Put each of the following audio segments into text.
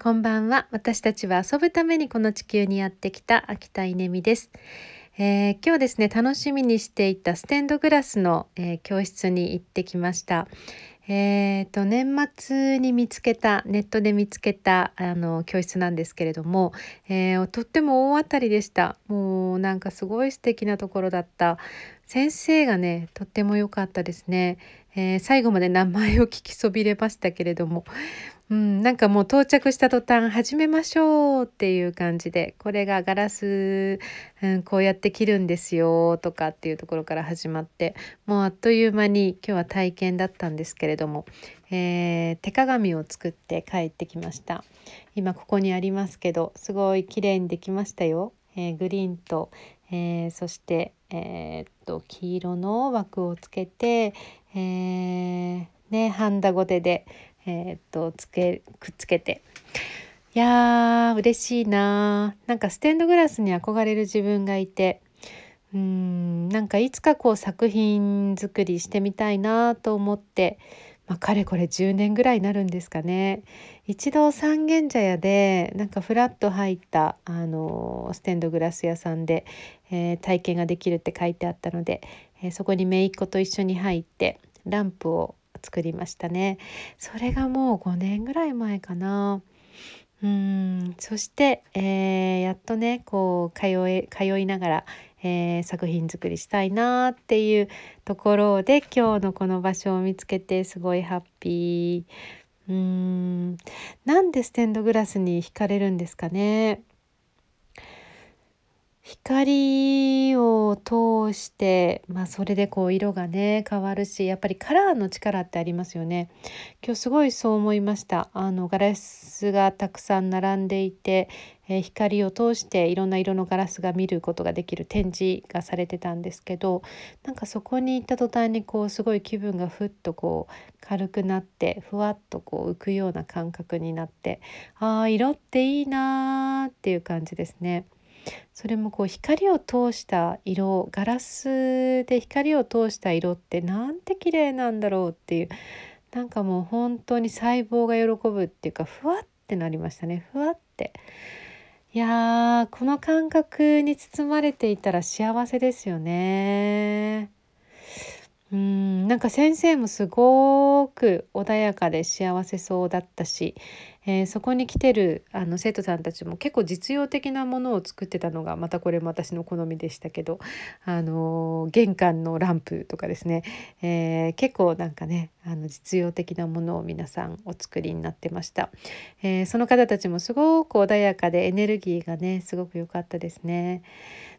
こんばんは。私たちは遊ぶためにこの地球にやってきた秋田稲美です。えー、今日ですね、楽しみにしていたステンドグラスの、えー、教室に行ってきました。えーと、年末に見つけたネットで見つけたあの教室なんですけれども、えー、とっても大当たりでしたもうなんかすごい素敵なところだった先生がねとっても良かったですね、えー、最後まで名前を聞きそびれましたけれどもうん、なんかもう到着した途端始めましょうっていう感じでこれがガラス、うん、こうやって切るんですよとかっていうところから始まってもうあっという間に今日は体験だったんですけれども、えー、手鏡を作って帰ってきました。今ここにありますけどすごい綺麗にできましたよ、えー、グリーンと、えー、そしてえっと黄色の枠をつけて、えねハンダゴテでえー、っとつけくっつけて。いやー嬉しいななんかステンドグラスに憧れる自分がいて。うんなんかいつかこう作品作りしてみたいなと思って、まあ、かれこれ10年ぐらいになるんですかね。一度三軒茶屋でなんかフラッと入ったあのステンドグラス屋さんで、えー、体験ができるって書いてあったので、えー、そこに姪っ子と一緒に入ってランプを作りましたね。それがもう5年ぐらい前かな。うん。そして、えー、やっとねこう通い通いながら、えー、作品作りしたいなっていうところで今日のこの場所を見つけてすごいハッピー。うん。なんでステンドグラスに惹かれるんですかね。光を通して、まあ、それでこう色がね変わるしやっぱりカラーの力ってありますよね。今日すごいそう思いました。あのガラスがたくさん並んでいて、えー、光を通していろんな色のガラスが見ることができる展示がされてたんですけどなんかそこに行った途端にこうすごい気分がふっとこう軽くなってふわっとこう浮くような感覚になってああ色っていいなーっていう感じですね。それもこう光を通した色ガラスで光を通した色ってなんて綺麗なんだろうっていうなんかもう本当に細胞が喜ぶっていうかふわってなりましたね。ふわって。いやーこの感覚に包まれていたら幸せですよね。うんなんか先生もすごく穏やかで幸せそうだったし、えー、そこに来てるあの生徒さんたちも結構実用的なものを作ってたのがまたこれも私の好みでしたけど、あのー、玄関のランプとかですね、えー、結構なんかねあの実用的なものを皆さんお作りになってました、えその方たちもすごく穏やかでエネルギーがねすごく良かったですね。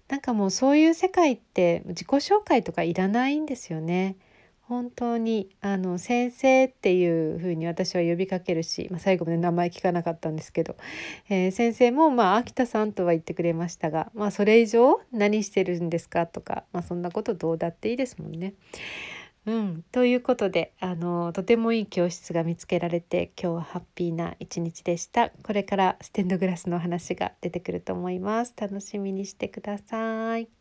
なんかもうそういう世界って自己紹介とかいらないんですよね。本当にあの先生っていうふうに私は呼びかけるし、まあ、最後まで名前聞かなかったんですけど、えー、先生もまあ秋田さんとは言ってくれましたが、まあ、それ以上何してるんですかとか、まあ、そんなことどうだっていいですもんね。うん、ということであのとてもいい教室が見つけられて今日はハッピーな一日でした。これからステンドグラスの話が出てくると思います。楽しみにしてください。